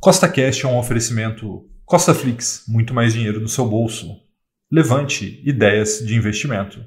Costa Cash é um oferecimento Costa Flix, muito mais dinheiro no seu bolso. Levante ideias de investimento.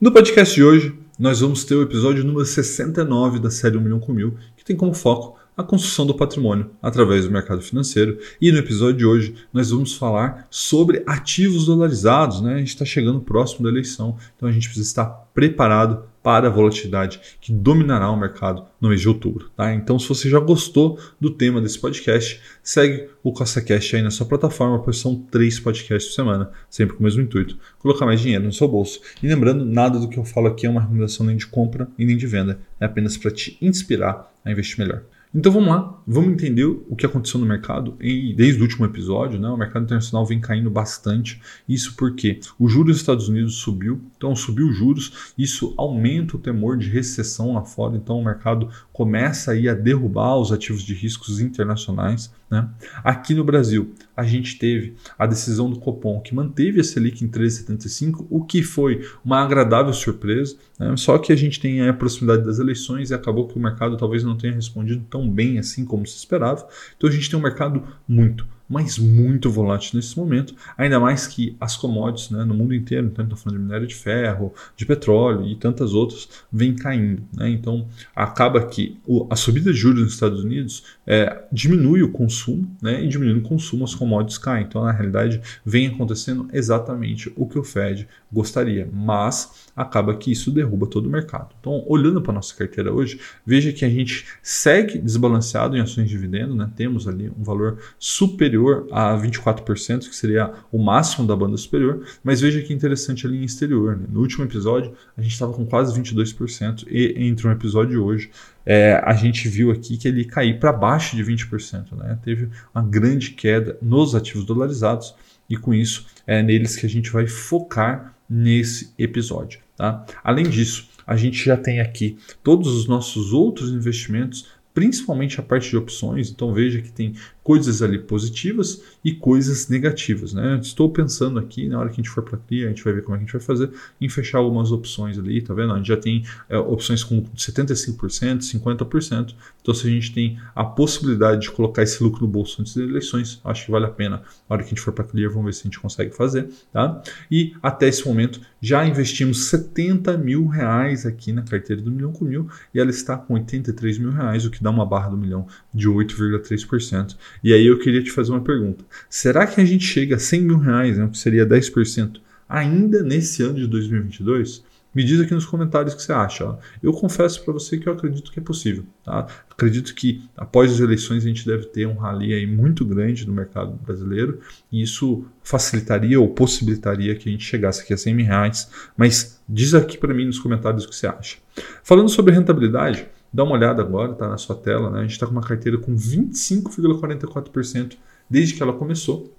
No podcast de hoje, nós vamos ter o episódio número 69 da série 1 milhão com mil, que tem como foco a construção do patrimônio através do mercado financeiro. E no episódio de hoje nós vamos falar sobre ativos dolarizados. Né? A gente está chegando próximo da eleição, então a gente precisa estar preparado para a volatilidade que dominará o mercado no mês de outubro. Tá? Então, se você já gostou do tema desse podcast, segue o CostaCast aí na sua plataforma, pois são três podcasts por semana, sempre com o mesmo intuito, colocar mais dinheiro no seu bolso. E lembrando, nada do que eu falo aqui é uma recomendação nem de compra e nem de venda, é apenas para te inspirar a investir melhor. Então vamos lá, vamos entender o que aconteceu no mercado. E desde o último episódio, né, o mercado internacional vem caindo bastante. Isso porque o juros dos Estados Unidos subiu, então subiu os juros, isso aumenta o temor de recessão lá fora, então o mercado começa aí a derrubar os ativos de riscos internacionais. Né? Aqui no Brasil, a gente teve a decisão do Copom que manteve a Selic em 13,75, o que foi uma agradável surpresa. Né? Só que a gente tem a proximidade das eleições e acabou que o mercado talvez não tenha respondido tão bem assim como se esperava. Então a gente tem um mercado muito, mas muito volátil nesse momento, ainda mais que as commodities né, no mundo inteiro, então estou falando de minério de ferro, de petróleo e tantas outras, vêm caindo. Né? Então acaba que o, a subida de juros nos Estados Unidos é, diminui o consumo, né, e diminuindo o consumo as commodities caem. Então na realidade vem acontecendo exatamente o que o Fed gostaria, mas acaba que isso derruba todo o mercado. Então olhando para a nossa carteira hoje, veja que a gente segue desbalanceado em ações de dividendo, né? temos ali um valor superior a 24%, que seria o máximo da banda superior, mas veja que interessante a linha exterior. Né? No último episódio, a gente estava com quase 22%, e entre um episódio e hoje, é, a gente viu aqui que ele cair para baixo de 20%. Né? Teve uma grande queda nos ativos dolarizados, e com isso é neles que a gente vai focar nesse episódio. Tá? Além disso, a gente já tem aqui todos os nossos outros investimentos principalmente a parte de opções. Então veja que tem coisas ali positivas e coisas negativas. Né? Estou pensando aqui, na hora que a gente for para a a gente vai ver como é que a gente vai fazer, em fechar algumas opções ali, tá vendo? A gente já tem é, opções com 75%, 50%. Então, se a gente tem a possibilidade de colocar esse lucro no bolso antes das eleições, acho que vale a pena. Na hora que a gente for para a vamos ver se a gente consegue fazer. Tá? E até esse momento, já investimos 70 mil reais aqui na carteira do Milhão com Mil e ela está com 83 mil reais, o que dá uma barra do milhão de 8,3%. E aí eu queria te fazer uma pergunta. Será que a gente chega a 100 mil reais, né, que seria 10%, ainda nesse ano de 2022? Me diz aqui nos comentários o que você acha. Ó. Eu confesso para você que eu acredito que é possível. Tá? Acredito que após as eleições a gente deve ter um rally aí muito grande no mercado brasileiro e isso facilitaria ou possibilitaria que a gente chegasse aqui a 100 mil reais. Mas diz aqui para mim nos comentários o que você acha. Falando sobre rentabilidade, Dá uma olhada agora, está na sua tela, né? A gente está com uma carteira com 25,44% desde que ela começou,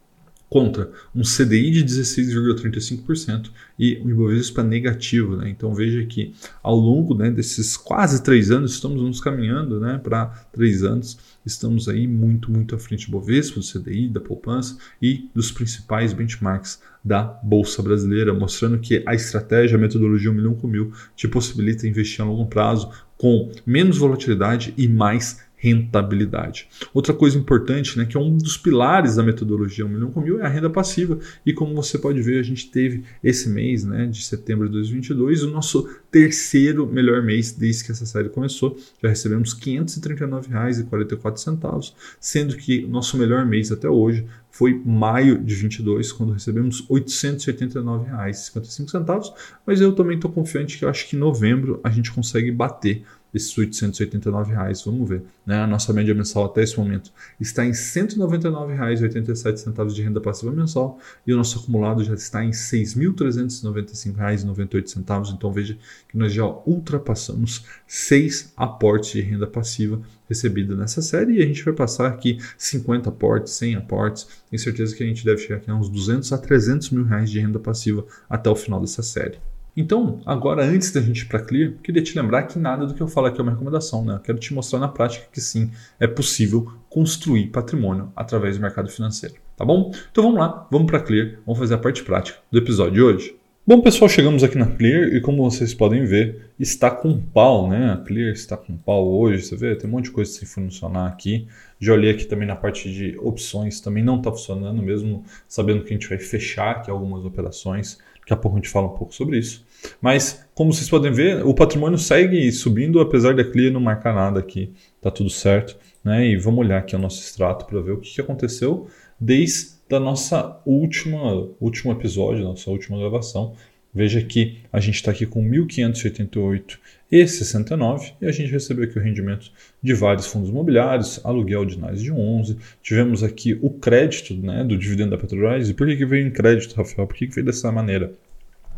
contra um CDI de 16,35% e o Ibovespa negativo. Né? Então veja que ao longo né, desses quase três anos, estamos nos caminhando né, para três anos, estamos aí muito, muito à frente do Ibovespa, do CDI, da poupança e dos principais benchmarks da Bolsa Brasileira, mostrando que a estratégia, a metodologia 1 milhão com mil te possibilita investir a longo prazo com menos volatilidade e mais rentabilidade. Outra coisa importante, né, que é um dos pilares da metodologia 1 milhão com mil, é a renda passiva. E como você pode ver, a gente teve esse mês, né, de setembro de 2022, o nosso terceiro melhor mês desde que essa série começou. Já recebemos R$ 539,44, sendo que o nosso melhor mês até hoje foi maio de 22, quando recebemos R$ 889,55. Mas eu também estou confiante que eu acho que em novembro a gente consegue bater esses 889 reais. Vamos ver. Né? A nossa média mensal até esse momento está em R$ 199,87 de renda passiva mensal e o nosso acumulado já está em R$ 6.395,98. Então veja que nós já ultrapassamos seis aportes de renda passiva recebida nessa série e a gente vai passar aqui 50 aportes, 100 aportes. Tenho certeza que a gente deve chegar aqui a uns 200 a 300 mil reais de renda passiva até o final dessa série. Então, agora antes da gente ir para Clear, queria te lembrar que nada do que eu falo aqui é uma recomendação, né? Eu quero te mostrar na prática que sim, é possível construir patrimônio através do mercado financeiro, tá bom? Então vamos lá, vamos para Clear, vamos fazer a parte prática do episódio de hoje. Bom, pessoal, chegamos aqui na Clear e como vocês podem ver, está com pau, né? A Clear está com pau hoje, você vê? Tem um monte de coisa sem funcionar aqui. Já olhei aqui também na parte de opções, também não está funcionando, mesmo sabendo que a gente vai fechar aqui algumas operações. Daqui a pouco a gente fala um pouco sobre isso. Mas, como vocês podem ver, o patrimônio segue subindo, apesar da Clear não marcar nada aqui. Tá tudo certo. Né? E vamos olhar aqui o nosso extrato para ver o que, que aconteceu desde da nossa última último episódio, nossa última gravação. Veja que a gente está aqui com 1.588 e 69 e a gente recebeu aqui o rendimento de vários fundos imobiliários, aluguel de mais de 11. Tivemos aqui o crédito né, do dividendo da Petrobras. E por que, que veio em crédito, Rafael? Por que, que veio dessa maneira?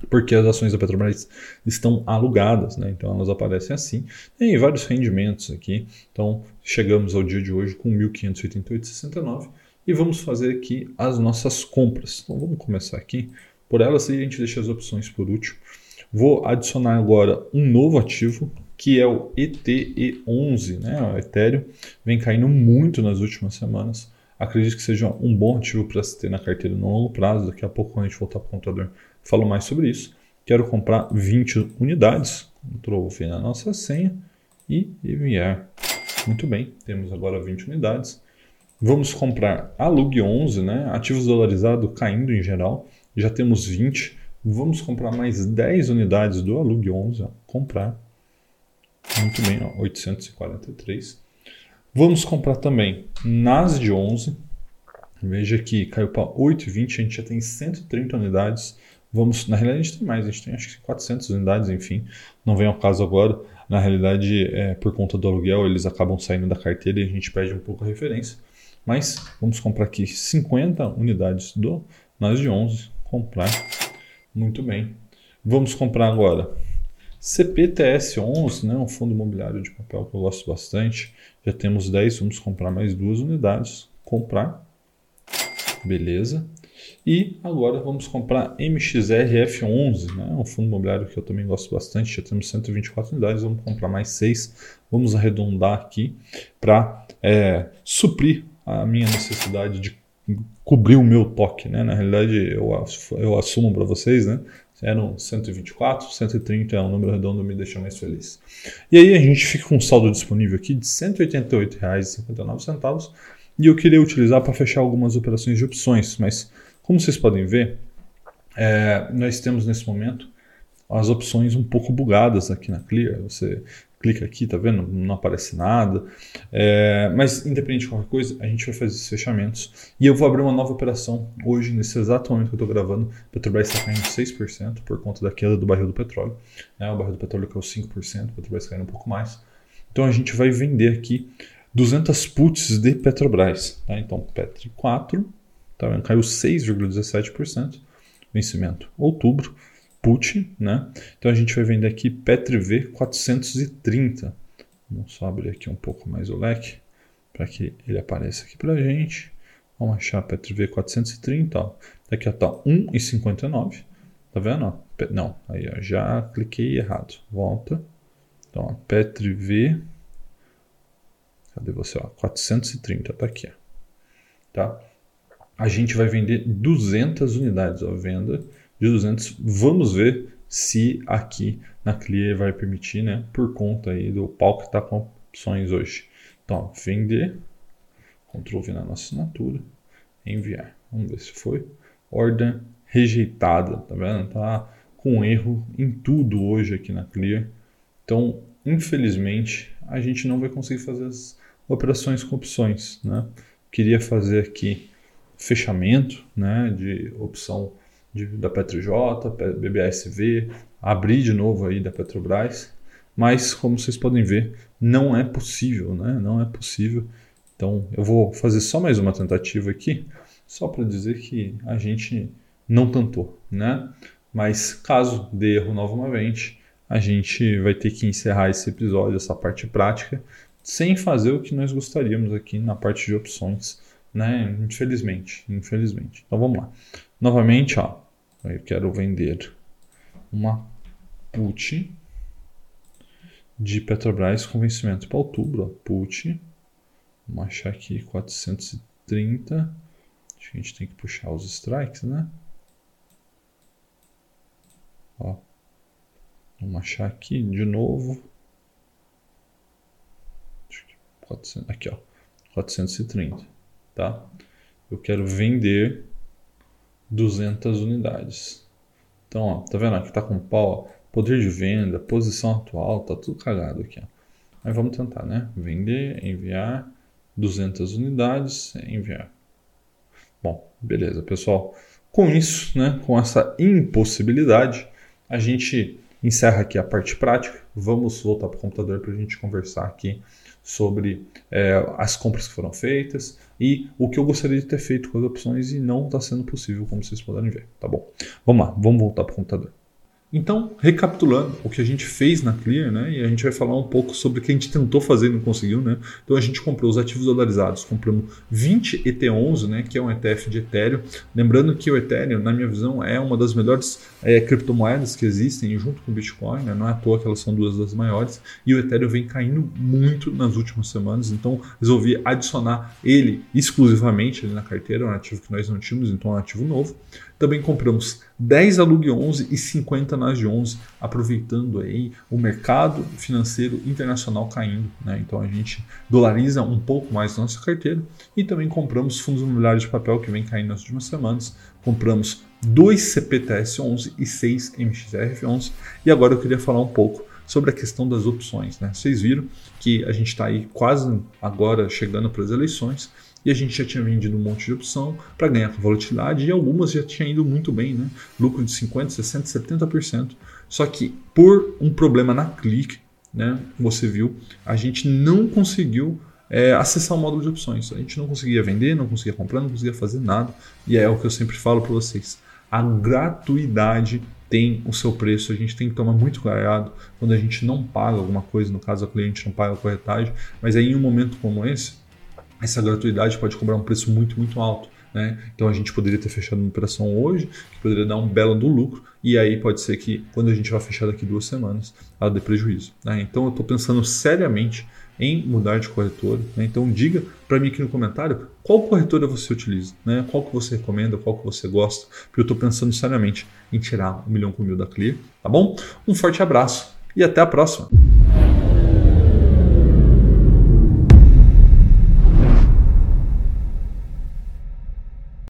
Porque as ações da Petrobras estão alugadas, né? então elas aparecem assim. Tem vários rendimentos aqui. Então chegamos ao dia de hoje com 1.588,69 e vamos fazer aqui as nossas compras. Então vamos começar aqui por elas e a gente deixa as opções por último. Vou adicionar agora um novo ativo que é o ETE11, né? O Ethereum vem caindo muito nas últimas semanas. Acredito que seja um bom ativo para se ter na carteira no longo prazo. Daqui a pouco, quando a gente voltar para o computador, falo mais sobre isso. Quero comprar 20 unidades. Ctrl V na nossa senha e enviar. Muito bem, temos agora 20 unidades. Vamos comprar a Lug 11, né? ativos dolarizados caindo em geral. Já temos 20. Vamos comprar mais 10 unidades do Alug 11. Ó. Comprar. Muito bem, ó, 843. Vamos comprar também NAS de 11. Veja que caiu para 8,20. A gente já tem 130 unidades. Vamos, na realidade, a gente tem mais, a gente tem acho que 400 unidades, enfim, não vem ao caso agora. Na realidade, é, por conta do aluguel, eles acabam saindo da carteira e a gente perde um pouco a referência. Mas vamos comprar aqui 50 unidades do NAS de 11, comprar, muito bem. Vamos comprar agora CPTS11, né, um fundo imobiliário de papel que eu gosto bastante. Já temos 10, vamos comprar mais duas unidades, comprar, beleza. E agora vamos comprar MXRF11, né? um fundo imobiliário que eu também gosto bastante. Já temos 124 unidades, vamos comprar mais 6. Vamos arredondar aqui para é, suprir a minha necessidade de cobrir o meu toque, né? Na realidade, eu, eu assumo para vocês, né? Eram 124, 130 é um número redondo, me deixa mais feliz. E aí a gente fica com um saldo disponível aqui de R$ 188,59 e eu queria utilizar para fechar algumas operações de opções, mas como vocês podem ver, é, nós temos nesse momento as opções um pouco bugadas aqui na Clear. Você clica aqui, tá vendo? Não aparece nada. É, mas, independente de qualquer coisa, a gente vai fazer esses fechamentos. E eu vou abrir uma nova operação hoje, nesse exato momento que eu estou gravando. Petrobras está caindo 6% por conta da queda do barril do petróleo. Né? O barril do petróleo caiu 5%, a Petrobras caindo um pouco mais. Então a gente vai vender aqui 200 puts de Petrobras. Tá? Então, Petri 4, tá vendo? caiu 6,17%. Vencimento outubro put, né? Então a gente vai vender aqui PetriV 430. Vamos só abrir aqui um pouco mais o leque para que ele apareça aqui para a gente. Vamos achar PetriV 430, ó. Daqui a tá 1,59. Tá vendo? Não, aí ó, já cliquei errado. Volta. Então, ó, PetriV. Cadê você? Ó, 430, tá aqui. Ó. Tá? A gente vai vender 200 unidades, ó, venda de 200. Vamos ver se aqui na Clear vai permitir, né? Por conta aí do pau que está com opções hoje. Então, vender, Ctrl V na nossa assinatura, enviar. Vamos ver se foi. Ordem rejeitada, tá vendo? Tá com erro em tudo hoje aqui na Clear. Então, infelizmente, a gente não vai conseguir fazer as operações com opções, né? Queria fazer aqui fechamento, né, de opção de, da PetroJ, BBSV, abrir de novo aí da Petrobras, mas como vocês podem ver, não é possível, né? Não é possível. Então eu vou fazer só mais uma tentativa aqui, só para dizer que a gente não tentou, né? Mas caso dê erro novamente, a gente vai ter que encerrar esse episódio, essa parte prática, sem fazer o que nós gostaríamos aqui na parte de opções, né? Infelizmente, infelizmente. Então vamos lá. Novamente, ó, eu quero vender uma put de Petrobras com vencimento para outubro. Ó, put, vamos achar aqui 430. Acho que a gente tem que puxar os strikes, né? Ó. Vamos achar aqui de novo. 400, aqui, ó. 430, tá? Eu quero vender 200 unidades. Então, ó, tá vendo aqui tá com pau, ó, poder de venda, posição atual, tá tudo cagado aqui, ó. Vamos tentar, né? Vender, enviar 200 unidades, enviar. Bom, beleza, pessoal. Com isso, né, com essa impossibilidade, a gente encerra aqui a parte prática. Vamos voltar para o computador para a gente conversar aqui sobre é, as compras que foram feitas e o que eu gostaria de ter feito com as opções e não está sendo possível, como vocês podem ver. Tá bom? Vamos lá, vamos voltar para o computador. Então, recapitulando o que a gente fez na Clear, né, e a gente vai falar um pouco sobre o que a gente tentou fazer e não conseguiu. Né? Então, a gente comprou os ativos dolarizados, compramos 20 ET11, né, que é um ETF de Ethereum. Lembrando que o Ethereum, na minha visão, é uma das melhores é, criptomoedas que existem, junto com o Bitcoin. Né? Não é à toa que elas são duas das maiores. E o Ethereum vem caindo muito nas últimas semanas, então resolvi adicionar ele exclusivamente ali na carteira, um ativo que nós não tínhamos, então é um ativo novo. Também compramos 10 Alug 11 e 50 NAS 11, aproveitando aí o mercado financeiro internacional caindo. Né? Então a gente dolariza um pouco mais nossa carteira e também compramos fundos imobiliários de papel que vem caindo nas últimas semanas. Compramos 2 CPTS 11 e 6 MXRF 11 e agora eu queria falar um pouco sobre a questão das opções. Né? Vocês viram que a gente está aí quase agora chegando para as eleições e a gente já tinha vendido um monte de opção para ganhar com volatilidade e algumas já tinham ido muito bem, né? lucro de 50%, 60%, 70%. Só que por um problema na clique, né, você viu, a gente não conseguiu é, acessar o módulo de opções. A gente não conseguia vender, não conseguia comprar, não conseguia fazer nada. E é o que eu sempre falo para vocês. A gratuidade tem o seu preço, a gente tem que tomar muito cuidado quando a gente não paga alguma coisa, no caso a cliente não paga a corretagem, mas aí em um momento como esse, essa gratuidade pode cobrar um preço muito, muito alto. Né? Então a gente poderia ter fechado uma operação hoje, que poderia dar um belo do lucro, e aí pode ser que quando a gente vai fechar daqui duas semanas, ela dê prejuízo. Né? Então eu estou pensando seriamente em mudar de corretora. Né? Então diga para mim aqui no comentário qual corretora você utiliza, né? qual que você recomenda, qual que você gosta, porque eu estou pensando seriamente em tirar um milhão com mil da Clear, tá bom? Um forte abraço e até a próxima!